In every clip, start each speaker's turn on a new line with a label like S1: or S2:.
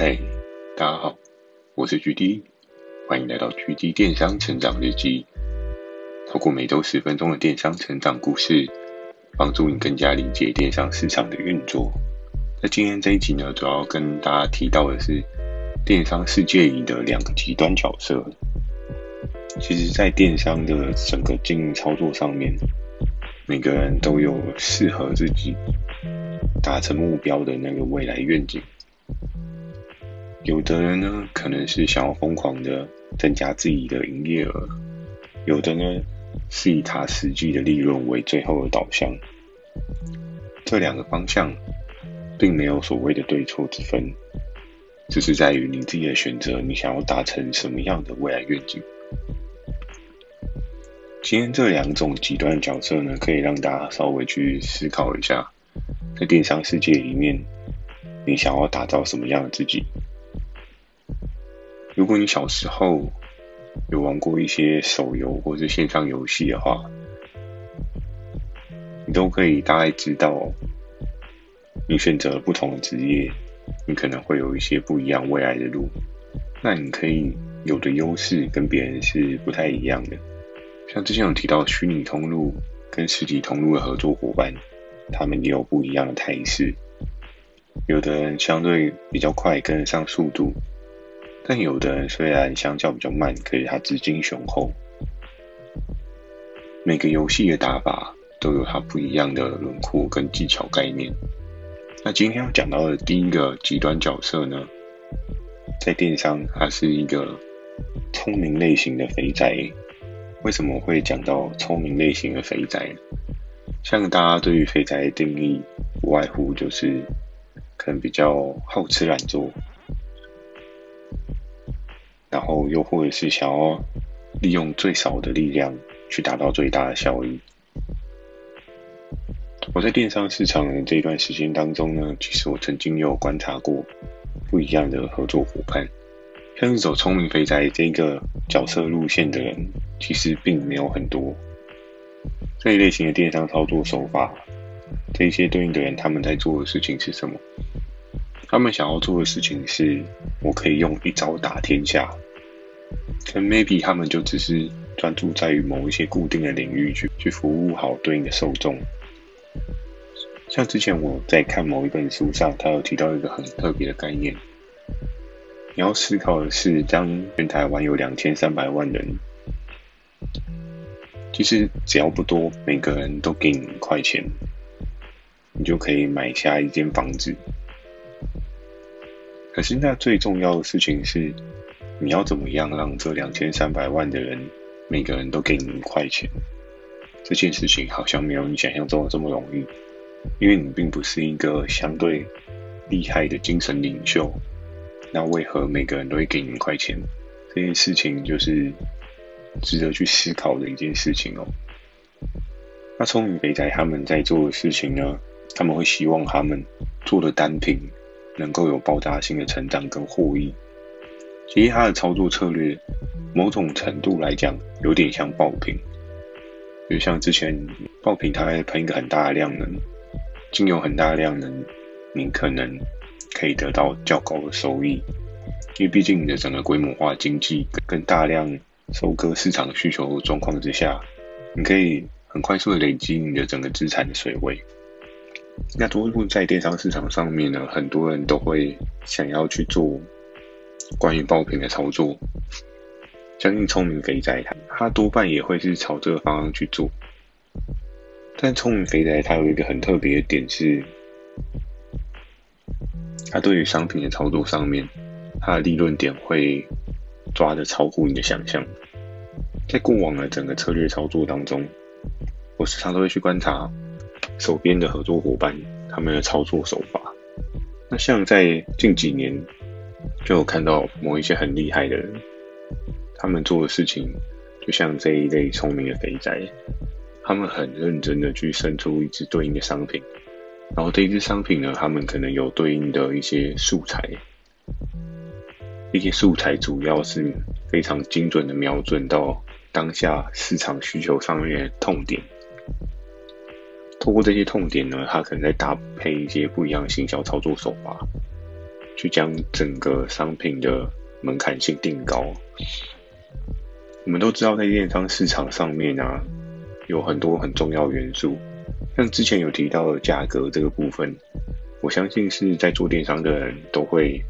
S1: 嗨，大家好，我是 GD，欢迎来到 GD 电商成长日记。透过每周十分钟的电商成长故事，帮助你更加理解电商市场的运作。那今天这一集呢，主要跟大家提到的是电商世界里的两个极端角色。其实，在电商的整个经营操作上面，每个人都有适合自己达成目标的那个未来愿景。有的人呢，可能是想要疯狂的增加自己的营业额；有的呢，是以他实际的利润为最后的导向。这两个方向，并没有所谓的对错之分，只是在于你自己的选择，你想要达成什么样的未来愿景。今天这两种极端的角色呢，可以让大家稍微去思考一下，在电商世界里面，你想要打造什么样的自己？如果你小时候有玩过一些手游或是线上游戏的话，你都可以大概知道，你选择不同的职业，你可能会有一些不一样未来的路。那你可以有的优势跟别人是不太一样的，像之前有提到虚拟通路跟实体通路的合作伙伴，他们也有不一样的态势。有的人相对比较快跟得上速度。但有的人虽然相较比较慢，可是他资金雄厚。每个游戏的打法都有它不一样的轮廓跟技巧概念。那今天要讲到的第一个极端角色呢，在电商，它是一个聪明类型的肥宅。为什么会讲到聪明类型的肥宅？像大家对于肥宅的定义，不外乎就是可能比较好吃懒做。然后又或者是想要利用最少的力量去达到最大的效益。我在电商市场的这一段时间当中呢，其实我曾经有观察过不一样的合作伙伴，像是走聪明肥宅这个角色路线的人，其实并没有很多。这一类型的电商操作手法，这些对应的人他们在做的事情是什么？他们想要做的事情是，我可以用一招打天下。可能 maybe 他们就只是专注在于某一些固定的领域去去服务好对应的受众。像之前我在看某一本书上，他有提到一个很特别的概念。你要思考的是，当全台湾有两千三百万人，其实只要不多，每个人都给你一块钱，你就可以买下一间房子。可是，那最重要的事情是，你要怎么样让这两千三百万的人，每个人都给你一块钱？这件事情好像没有你想象中的这么容易，因为你并不是一个相对厉害的精神领袖。那为何每个人都会给你一块钱？这件事情就是值得去思考的一件事情哦。那聪明肥宅他们在做的事情呢？他们会希望他们做的单品。能够有爆炸性的成长跟获益，其实它的操作策略，某种程度来讲，有点像爆品。就像之前爆品，它喷一个很大的量能，经由很大量能，你可能可以得到较高的收益，因为毕竟你的整个规模化经济跟大量收割市场需求的状况之下，你可以很快速的累积你的整个资产的水位。那多数在电商市场上面呢，很多人都会想要去做关于爆品的操作。相信聪明肥宅他，他多半也会是朝这个方向去做。但聪明肥宅他有一个很特别的点是，他对于商品的操作上面，他的利润点会抓得超乎你的想象。在过往的整个策略操作当中，我时常都会去观察。手边的合作伙伴，他们的操作手法，那像在近几年，就有看到某一些很厉害的人，他们做的事情，就像这一类聪明的肥宅，他们很认真的去生出一只对应的商品，然后这一只商品呢，他们可能有对应的一些素材，一些素材主要是非常精准的瞄准到当下市场需求上面的痛点。透过这些痛点呢，他可能在搭配一些不一样的行销操作手法，去将整个商品的门槛性定高。我们都知道，在电商市场上面啊，有很多很重要元素，像之前有提到的价格这个部分，我相信是在做电商的人都会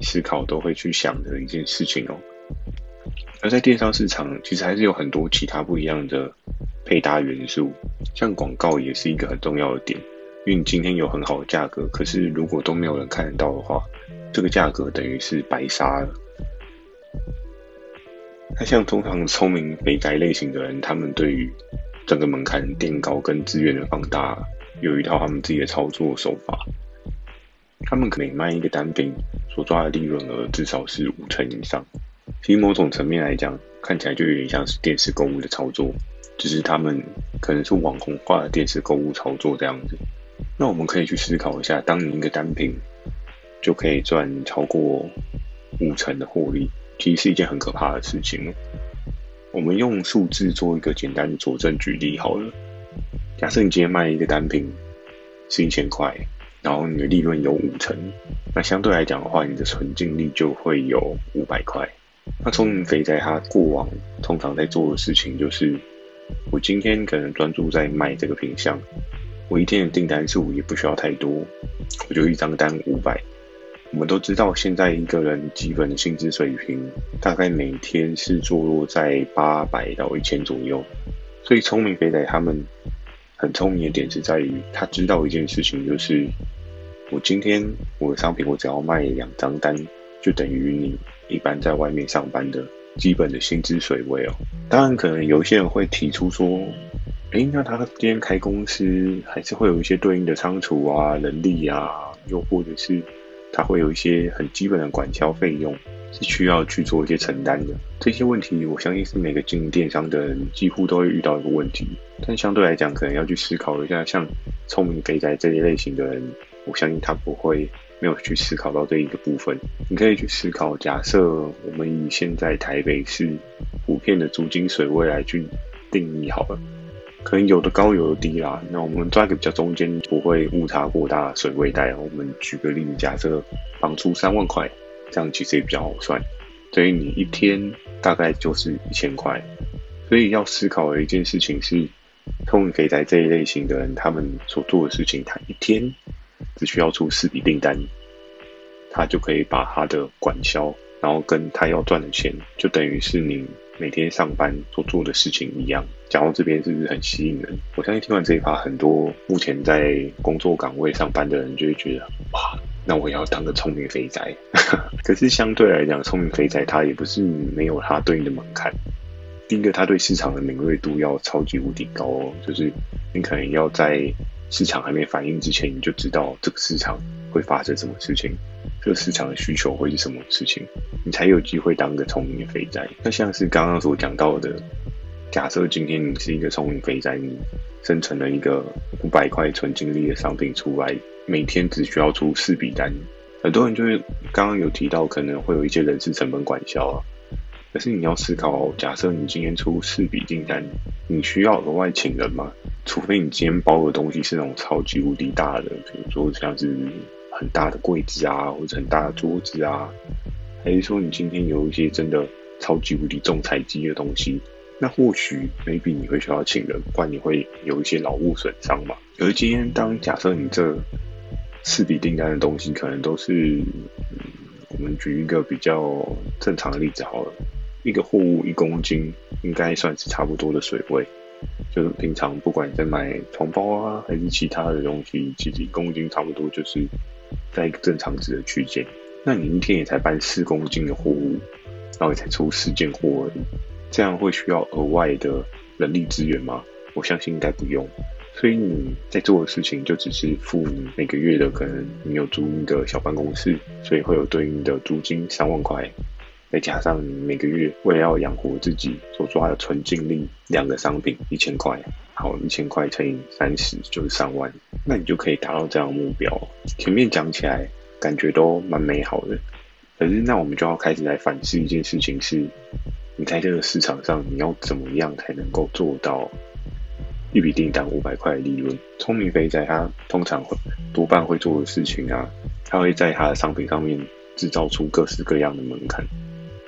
S1: 思考、都会去想的一件事情哦。而在电商市场，其实还是有很多其他不一样的配搭元素，像广告也是一个很重要的点。因为你今天有很好的价格，可是如果都没有人看得到的话，这个价格等于是白杀了。那像通常聪明肥宅类型的人，他们对于整个门槛垫高跟资源的放大，有一套他们自己的操作手法。他们可能卖一个单品所抓的利润额至少是五成以上。其实某种层面来讲，看起来就有点像是电视购物的操作，只是他们可能是网红化的电视购物操作这样子。那我们可以去思考一下，当你一个单品就可以赚超过五成的获利，其实是一件很可怕的事情。我们用数字做一个简单的佐证举例好了。假设你今天卖一个单品是一千块，然后你的利润有五成，那相对来讲的话，你的纯净利就会有五百块。那聪明肥宅他过往通常在做的事情就是，我今天可能专注在卖这个品项，我一天的订单数也不需要太多，我就一张单五百。我们都知道，现在一个人基本的薪资水平大概每天是坐落在八百到一千左右，所以聪明肥仔他们很聪明的点是在于，他知道一件事情，就是我今天我的商品我只要卖两张单，就等于你。一般在外面上班的基本的薪资水位哦，当然可能有些人会提出说，诶，那他今天开公司还是会有一些对应的仓储啊、人力啊，又或者是他会有一些很基本的管销费用是需要去做一些承担的。这些问题，我相信是每个经营电商的人几乎都会遇到一个问题，但相对来讲，可能要去思考一下，像聪明肥宅这一类型的人，我相信他不会。没有去思考到这一个部分，你可以去思考。假设我们以现在台北市普遍的租金水位来去定义好了，可能有的高有的低啦。那我们抓一个比较中间，不会误差过大的水位带。我们举个例子，假设房租三万块，这样其实也比较好算。所以你一天大概就是一千块。所以要思考的一件事情是，聪明肥宅这一类型的人，他们所做的事情，他一天。只需要出四笔订单，他就可以把他的管销，然后跟他要赚的钱，就等于是你每天上班所做的事情一样。讲到这边是不是很吸引人？我相信听完这一趴，很多目前在工作岗位上班的人就会觉得，哇，那我要当个聪明肥宅。可是相对来讲，聪明肥宅他也不是没有他对应的门槛。第一个，他对市场的敏锐度要超级无敌高哦，就是你可能要在。市场还没反应之前，你就知道这个市场会发生什么事情，这个市场的需求会是什么事情，你才有机会当个聪明的肥宅。那像是刚刚所讲到的，假设今天你是一个聪明肥宅，你生成了一个五百块纯净利的商品出来，每天只需要出四笔单，很多人就会刚刚有提到可能会有一些人事成本管销啊。可是你要思考，假设你今天出四笔订单，你需要额外请人吗？除非你今天包的东西是那种超级无敌大的，比如说像是很大的柜子啊，或者很大的桌子啊，还是说你今天有一些真的超级无敌重材积的东西，那或许 maybe 你会需要请人，不然你会有一些劳务损伤嘛。而今天当假设你这四笔订单的东西可能都是，我们举一个比较正常的例子好了。一个货物一公斤应该算是差不多的水位，就是平常不管你在买床包啊，还是其他的东西，其实一公斤差不多就是在一个正常值的区间。那你一天也才搬四公斤的货物，然后也才出四件货而已，这样会需要额外的人力资源吗？我相信应该不用。所以你在做的事情就只是付你每个月的，可能你有租一个小办公室，所以会有对应的租金三万块。再加上你每个月为了要养活自己所抓的纯净利，两个商品一千块，好，一千块乘以三十就是三万，那你就可以达到这样的目标。前面讲起来感觉都蛮美好的，可是那我们就要开始来反思一件事情是：你在这个市场上你要怎么样才能够做到一笔订单五百块的利润？聪明肥仔他通常会多半会做的事情啊。他会在他的商品上面制造出各式各样的门槛。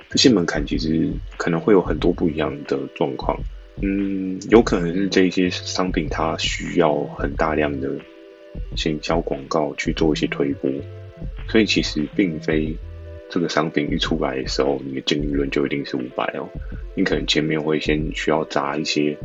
S1: 这些门槛其实可能会有很多不一样的状况。嗯，有可能是这些商品它需要很大量的行销广告去做一些推播，所以其实并非这个商品一出来的时候，你的净利润就一定是五百哦。你可能前面会先需要砸一些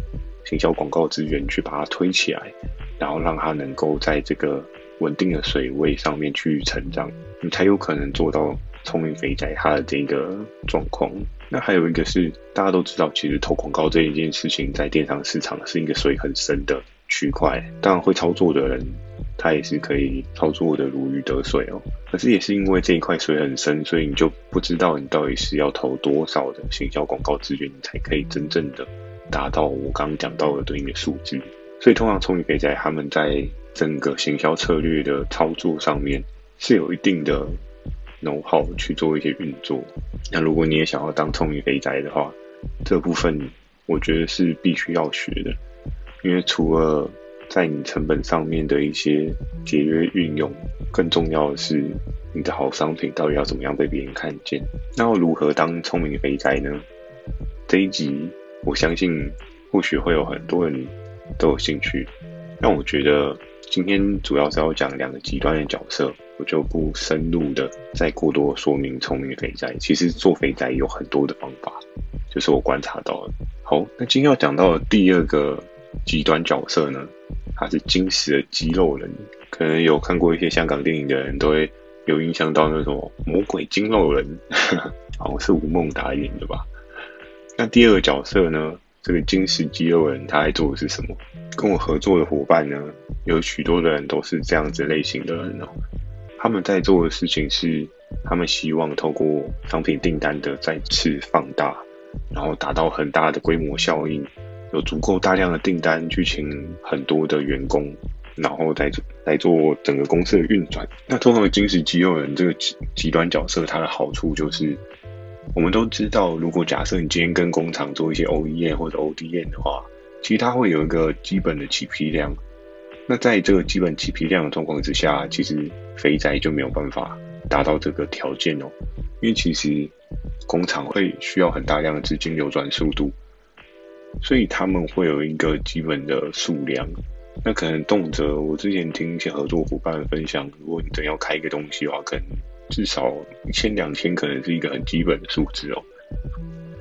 S1: 行销广告资源去把它推起来，然后让它能够在这个稳定的水位上面去成长，你才有可能做到聪明肥宅它的这个状况。那还有一个是大家都知道，其实投广告这一件事情在电商市场是一个水很深的区块。当然会操作的人，他也是可以操作的如鱼得水哦。可是也是因为这一块水很深，所以你就不知道你到底是要投多少的行销广告资源，你才可以真正的达到我刚刚讲到的对应的数字。所以通常聪明肥宅他们在整个行销策略的操作上面是有一定的能耗去做一些运作。那如果你也想要当聪明肥宅的话，这部分我觉得是必须要学的，因为除了在你成本上面的一些节约运用，更重要的是你的好商品到底要怎么样被别人看见。那要如何当聪明肥宅呢？这一集我相信或许会有很多人都有兴趣。但我觉得今天主要是要讲两个极端的角色，我就不深入的再过多说明聪明肥宅。其实做肥宅有很多的方法，就是我观察到的。好，那今天要讲到的第二个极端角色呢？他是金石的肌肉人，可能有看过一些香港电影的人都会有印象到那种魔鬼筋肉人，好像是吴孟达演的吧？那第二个角色呢？这个金石肌肉人他在做的是什么？跟我合作的伙伴呢，有许多的人都是这样子类型的人哦。他们在做的事情是，他们希望透过商品订单的再次放大，然后达到很大的规模效应。有足够大量的订单去请很多的员工，然后再来做整个公司的运转。那通常的金石肌肉人这个极极端角色，它的好处就是，我们都知道，如果假设你今天跟工厂做一些 OEM 或者 ODM 的话，其实它会有一个基本的起批量。那在这个基本起批量的状况之下，其实肥宅就没有办法达到这个条件哦，因为其实工厂会需要很大量的资金流转速度。所以他们会有一个基本的数量，那可能动辄我之前听一些合作伙伴分享，如果你真要开一个东西的话，可能至少一千两千，可能是一个很基本的数字哦。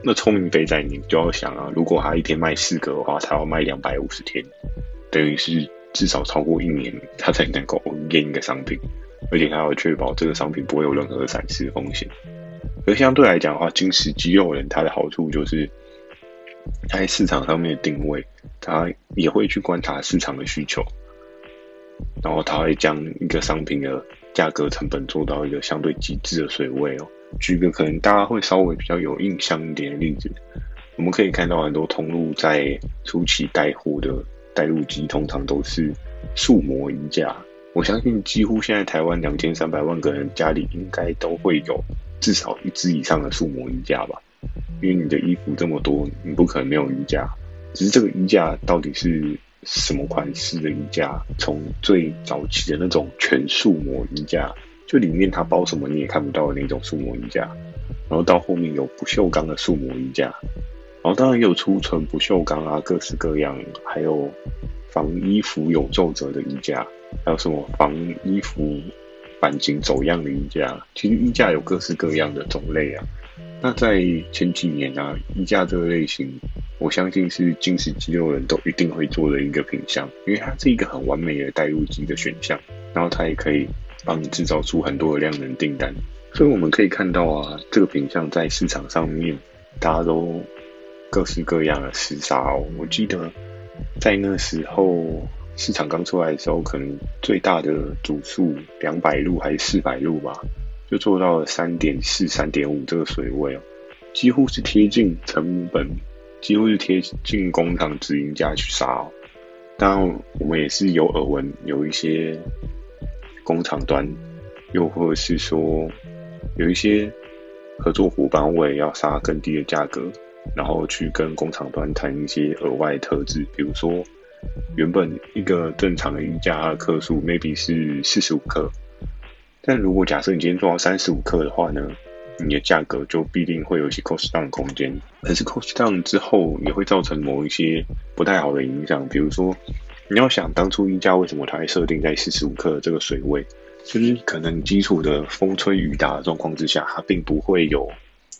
S1: 那聪明肥仔你就要想啊，如果他一天卖四个的话，他要卖两百五十天，等于是至少超过一年，他才能够验一个商品，而且他要确保这个商品不会有任何的闪失风险。而相对来讲的话，金石肌肉人他的好处就是。他在市场上面的定位，他也会去观察市场的需求，然后他会将一个商品的价格成本做到一个相对极致的水位哦。举个可能大家会稍微比较有印象一点的例子，我们可以看到很多通路在初期带货的带路机，通常都是数模衣架。我相信几乎现在台湾两千三百万个人家里应该都会有至少一支以上的数模衣架吧。因为你的衣服这么多，你不可能没有衣架。只是这个衣架到底是什么款式的衣架？从最早期的那种全数模衣架，就里面它包什么你也看不到的那种数模衣架，然后到后面有不锈钢的数模衣架，然后当然也有出纯不锈钢啊，各式各样，还有防衣服有皱褶的衣架，还有什么防衣服版型走样的衣架。其实衣架有各式各样的种类啊。那在前几年啊，衣架这个类型，我相信是精实肌肉人都一定会做的一个品项，因为它是一个很完美的带入机的选项，然后它也可以帮你制造出很多的量能订单，所以我们可以看到啊，这个品项在市场上面，大家都各式各样的厮杀哦。我记得在那时候市场刚出来的时候，可能最大的组数两百路还是四百路吧。就做到了三点四、三点五这个水位哦，几乎是贴近成本，几乎是贴近工厂直营价去杀哦。当然，我们也是有耳闻，有一些工厂端，又或者是说有一些合作伙伴为了要杀更低的价格，然后去跟工厂端谈一些额外特质，比如说原本一个正常的衣架的克数 maybe 是四十五克。但如果假设你今天做到三十五克的话呢，你的价格就必定会有一些 cost down 的空间。可是 cost down 之后也会造成某一些不太好的影响，比如说你要想当初衣架为什么它会设定在四十五克这个水位，就是可能基础的风吹雨打的状况之下，它并不会有。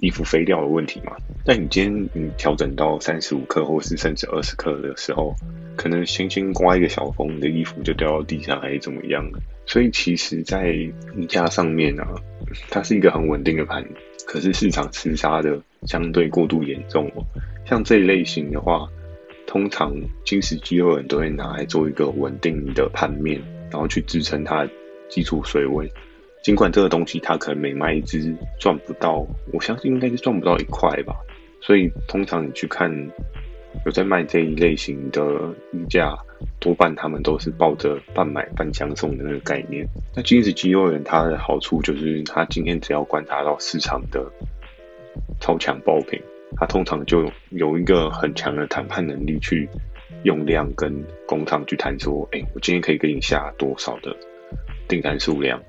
S1: 衣服飞掉的问题嘛？但你今天你调整到三十五克或是甚至二十克的时候，可能轻轻刮一个小风，你的衣服就掉到地上，还是怎么样？所以其实，在衣架上面啊，它是一个很稳定的盘，可是市场厮杀的相对过度严重哦。像这一类型的话，通常金石肌肉人都会拿来做一个稳定的盘面，然后去支撑它基础水位。尽管这个东西它可能每卖一只赚不到，我相信应该是赚不到一块吧。所以通常你去看有在卖这一类型的衣架，多半他们都是抱着半买半相送的那个概念。那精实肌肉人它的好处就是，他今天只要观察到市场的超强爆品，他通常就有一个很强的谈判能力，去用量跟工厂去谈说，哎，我今天可以给你下多少的订单数量。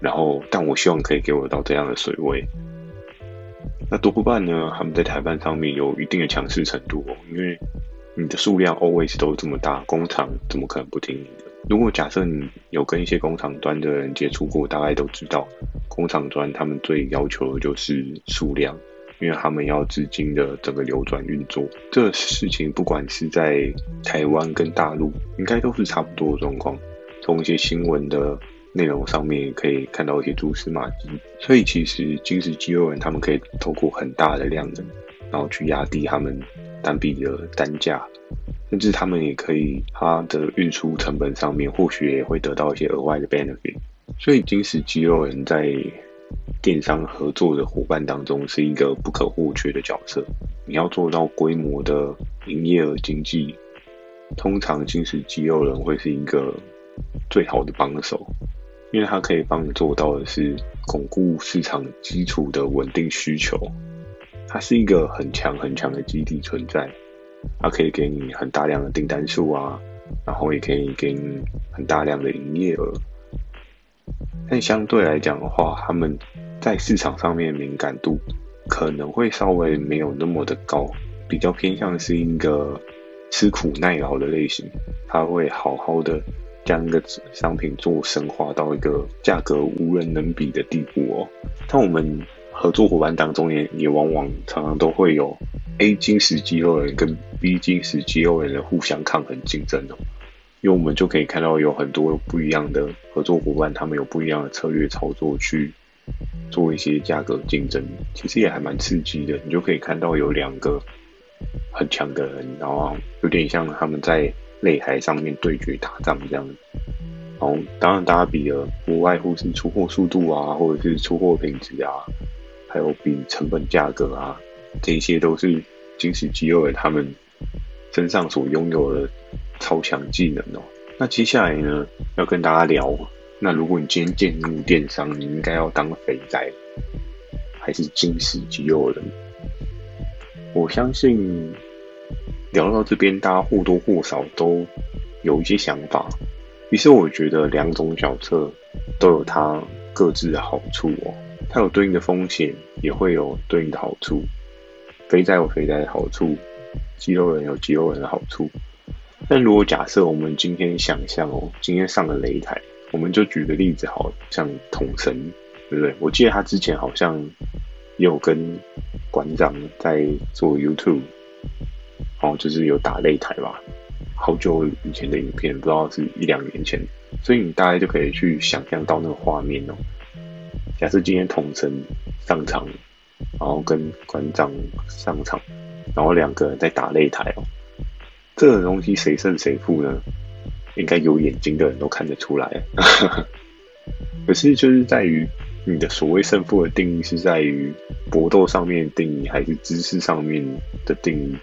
S1: 然后，但我希望可以给我到这样的水位。那多不半呢？他们在谈判上面有一定的强势程度哦，因为你的数量 always 都这么大，工厂怎么可能不听你的？如果假设你有跟一些工厂端的人接触过，大概都知道，工厂端他们最要求的就是数量，因为他们要资金的整个流转运作。这事情不管是在台湾跟大陆，应该都是差不多的状况。从一些新闻的。内容上面可以看到一些蛛丝马迹，所以其实金石肌肉人他们可以透过很大的量能，然后去压低他们单笔的单价，甚至他们也可以它的运输成本上面或许也会得到一些额外的 benefit。所以金石肌肉人在电商合作的伙伴当中是一个不可或缺的角色。你要做到规模的营业额经济，通常金石肌肉人会是一个最好的帮手。因为它可以帮你做到的是巩固市场基础的稳定需求，它是一个很强很强的基地存在，它可以给你很大量的订单数啊，然后也可以给你很大量的营业额。但相对来讲的话，他们在市场上面敏感度可能会稍微没有那么的高，比较偏向是一个吃苦耐劳的类型，他会好好的。将一个商品做深化到一个价格无人能比的地步哦。但我们合作伙伴当中也也往往常常都会有 A 精实肌肉人跟 B 精实肌肉人的互相抗衡竞争哦。因为我们就可以看到有很多不一样的合作伙伴，他们有不一样的策略操作去做一些价格竞争，其实也还蛮刺激的。你就可以看到有两个很强的人，然后有点像他们在。擂台上面对决打仗这样，然后当然大家比的无外乎是出货速度啊，或者是出货品质啊，还有比成本价格啊，这些都是金石肌肉人他们身上所拥有的超强技能哦。那接下来呢，要跟大家聊，那如果你今天进入电商，你应该要当肥宅还是金石肌肉人？我相信。聊到这边，大家或多或少都有一些想法。于是我觉得两种角色都有它各自的好处哦，它有对应的风险，也会有对应的好处。肥仔有肥仔的好处，肌肉人有肌肉人的好处。但如果假设我们今天想象哦，今天上了擂台，我们就举个例子，好像统神，对不对？我记得他之前好像也有跟馆长在做 YouTube。哦，就是有打擂台吧，好久以前的影片，不知道是一两年前，所以你大概就可以去想象到那个画面哦。假设今天统神上场，然后跟馆长上场，然后两个人在打擂台哦，这个东西谁胜谁负呢？应该有眼睛的人都看得出来。可是就是在于你的所谓胜负的定义是在于搏斗上面的定义，还是知识上面的定义？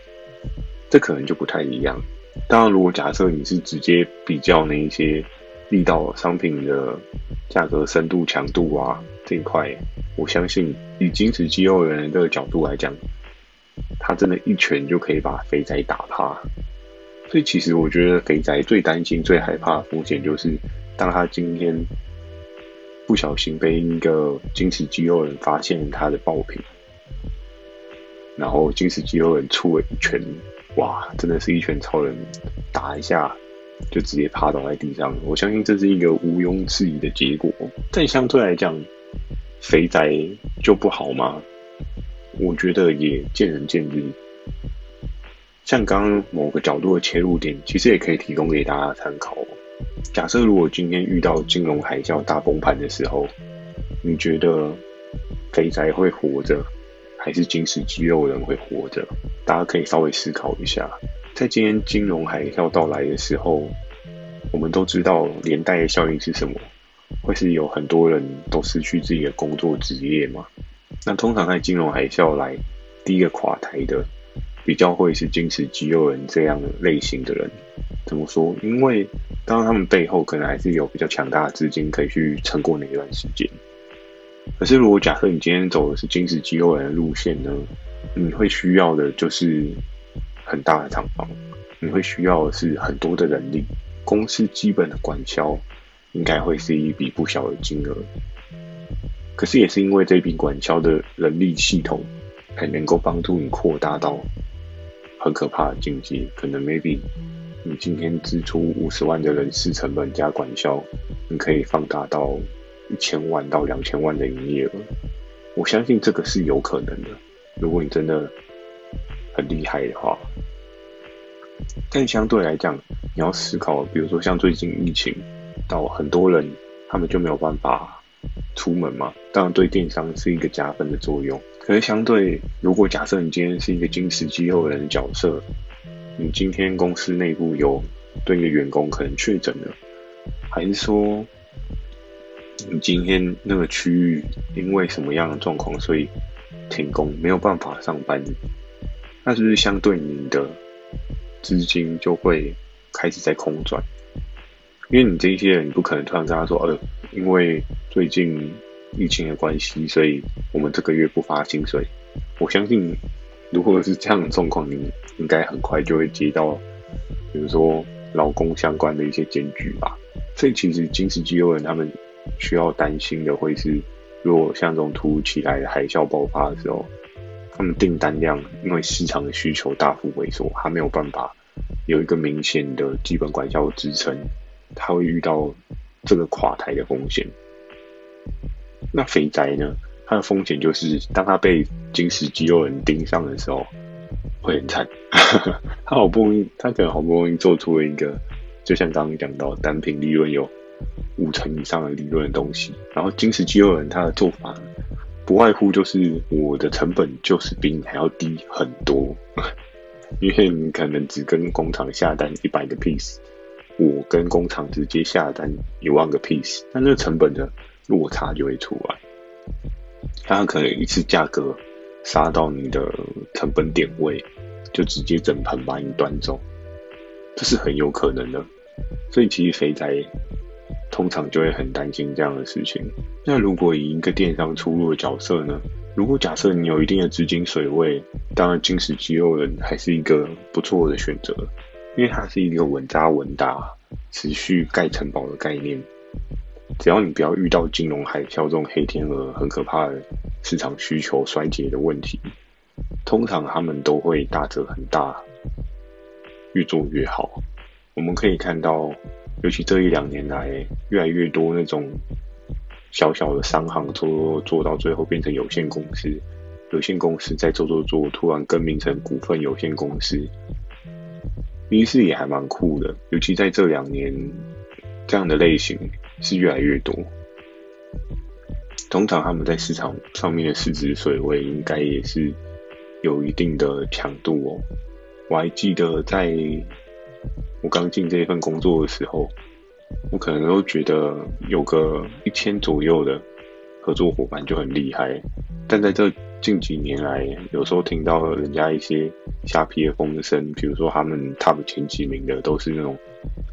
S1: 这可能就不太一样。当然，如果假设你是直接比较那一些力道商品的价格、深度、强度啊这一块，我相信以精实肌肉人的角度来讲，他真的一拳就可以把肥仔打趴。所以，其实我觉得肥宅最担心、最害怕的风险就是，当他今天不小心被一个金石肌肉人发现他的爆品，然后金石肌肉人出了一拳，哇，真的是一拳超人，打一下就直接趴倒在地上。我相信这是一个毋庸置疑的结果。但相对来讲，肥宅就不好吗？我觉得也见仁见智。像刚刚某个角度的切入点，其实也可以提供给大家参考。假设如果今天遇到金融海啸大崩盘的时候，你觉得肥宅会活着，还是金石肌肉人会活着？大家可以稍微思考一下。在今天金融海啸到来的时候，我们都知道连带效应是什么？会是有很多人都失去自己的工作职业吗？那通常在金融海啸来，第一个垮台的。比较会是金石肌肉人这样的类型的人，怎么说？因为当然他们背后可能还是有比较强大的资金可以去撑过那一段时间。可是如果假设你今天走的是金石肌肉人的路线呢？你会需要的就是很大的厂房，你会需要的是很多的人力，公司基本的管销应该会是一笔不小的金额。可是也是因为这笔管销的人力系统，才能够帮助你扩大到。很可怕的境界，可能 maybe 你今天支出五十万的人事成本加管销，你可以放大到一千万到两千万的营业额。我相信这个是有可能的，如果你真的很厉害的话。但相对来讲，你要思考，比如说像最近疫情，到很多人他们就没有办法出门嘛，当然对电商是一个加分的作用。可是相对，如果假设你今天是一个金石肌肉人的角色，你今天公司内部有对一个员工可能确诊了，还是说你今天那个区域因为什么样的状况，所以停工没有办法上班，那是不是相对你的资金就会开始在空转？因为你这些人，你不可能突然跟他说，呃，因为最近。疫情的关系，所以我们这个月不发薪水。我相信，如果是这样的状况，你应该很快就会接到，比如说劳工相关的一些检举吧。所以，其实金石肌肉人他们需要担心的会是，如果像这种突如其来的海啸爆发的时候，他们订单量因为市场的需求大幅萎缩，他没有办法有一个明显的基本管销支撑，他会遇到这个垮台的风险。那肥宅呢？他的风险就是，当他被金石肌肉人盯上的时候，会很惨。他好不容易，他可能好不容易做出了一个，就像刚刚讲到单品利润有五成以上的理论的东西，然后金石肌肉人他的做法，不外乎就是我的成本就是比你还要低很多，因为你可能只跟工厂下单一百个 piece，我跟工厂直接下单一万个 piece，那这个成本的？落差就会出来，他可能一次价格杀到你的成本点位，就直接整盘把你端走，这是很有可能的。所以其实肥宅通常就会很担心这样的事情。那如果以一个电商出入的角色呢？如果假设你有一定的资金水位，当然金石肌肉人还是一个不错的选择，因为它是一个稳扎稳打、持续盖城堡的概念。只要你不要遇到金融海啸这种黑天鹅很可怕的市场需求衰竭的问题，通常他们都会打折很大，越做越好。我们可以看到，尤其这一两年来，越来越多那种小小的商行做做到最后变成有限公司，有限公司再做做做，突然更名成股份有限公司，其实也还蛮酷的。尤其在这两年，这样的类型。是越来越多，通常他们在市场上面的市值水位应该也是有一定的强度哦。我还记得在我刚进这一份工作的时候，我可能都觉得有个一千左右的合作伙伴就很厉害，但在这近几年来，有时候听到人家一些虾皮的风声，比如说他们 top 前几名的都是那种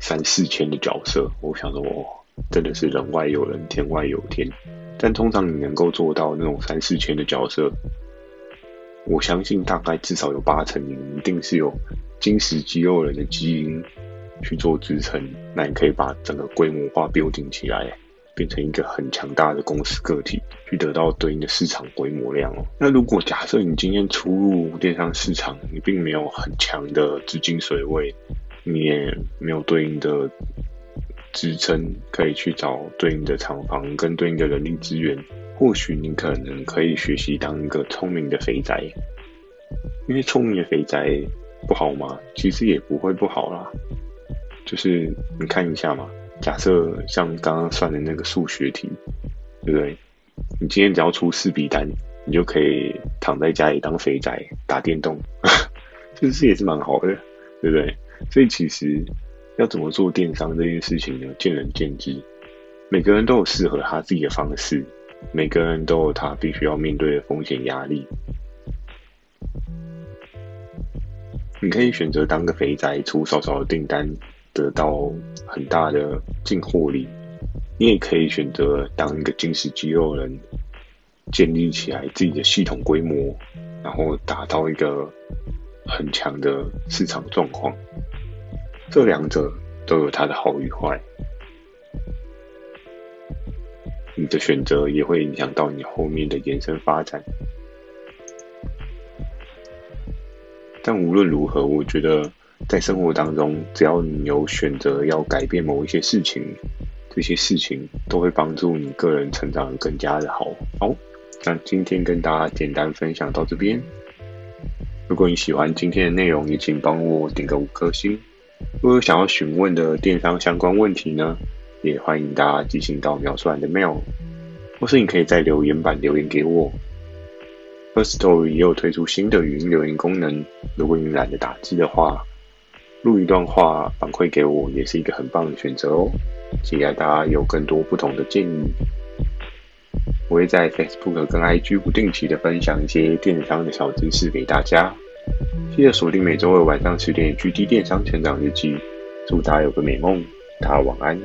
S1: 三四千的角色，我想说哦。真的是人外有人，天外有天。但通常你能够做到那种三四千的角色，我相信大概至少有八成，你一定是有金石肌肉人的基因去做支撑，那你可以把整个规模化 building 起来。变成一个很强大的公司个体，去得到对应的市场规模量哦。那如果假设你今天出入电商市场，你并没有很强的资金水位，你也没有对应的支撑，可以去找对应的厂房跟对应的人力资源，或许你可能可以学习当一个聪明的肥宅，因为聪明的肥宅不好吗？其实也不会不好啦。就是你看一下嘛，假设像刚刚算的那个数学题，对不对？你今天只要出四笔单，你就可以躺在家里当肥宅打电动，这事也是蛮好的，对不对？所以其实要怎么做电商这件事情呢？见仁见智，每个人都有适合他自己的方式，每个人都有他必须要面对的风险压力。你可以选择当个肥宅，出少少的订单。得到很大的进货力，你也可以选择当一个精实肌肉人，建立起来自己的系统规模，然后达到一个很强的市场状况。这两者都有它的好与坏，你的选择也会影响到你后面的延伸发展。但无论如何，我觉得。在生活当中，只要你有选择要改变某一些事情，这些事情都会帮助你个人成长更加的好。好，那今天跟大家简单分享到这边。如果你喜欢今天的内容，也请帮我点个五颗星。如果有想要询问的电商相关问题呢，也欢迎大家寄信到描述栏的 mail，或是你可以在留言板留言给我。First Story 也有推出新的语音留言功能，如果你懒得打字的话。录一段话反馈给我，也是一个很棒的选择哦。期待大家有更多不同的建议。我会在 Facebook 跟 IG 不定期的分享一些电商的小知识给大家。记得锁定每周二晚上十点《GD 电商成长日记》。祝大家有个美梦，大家晚安。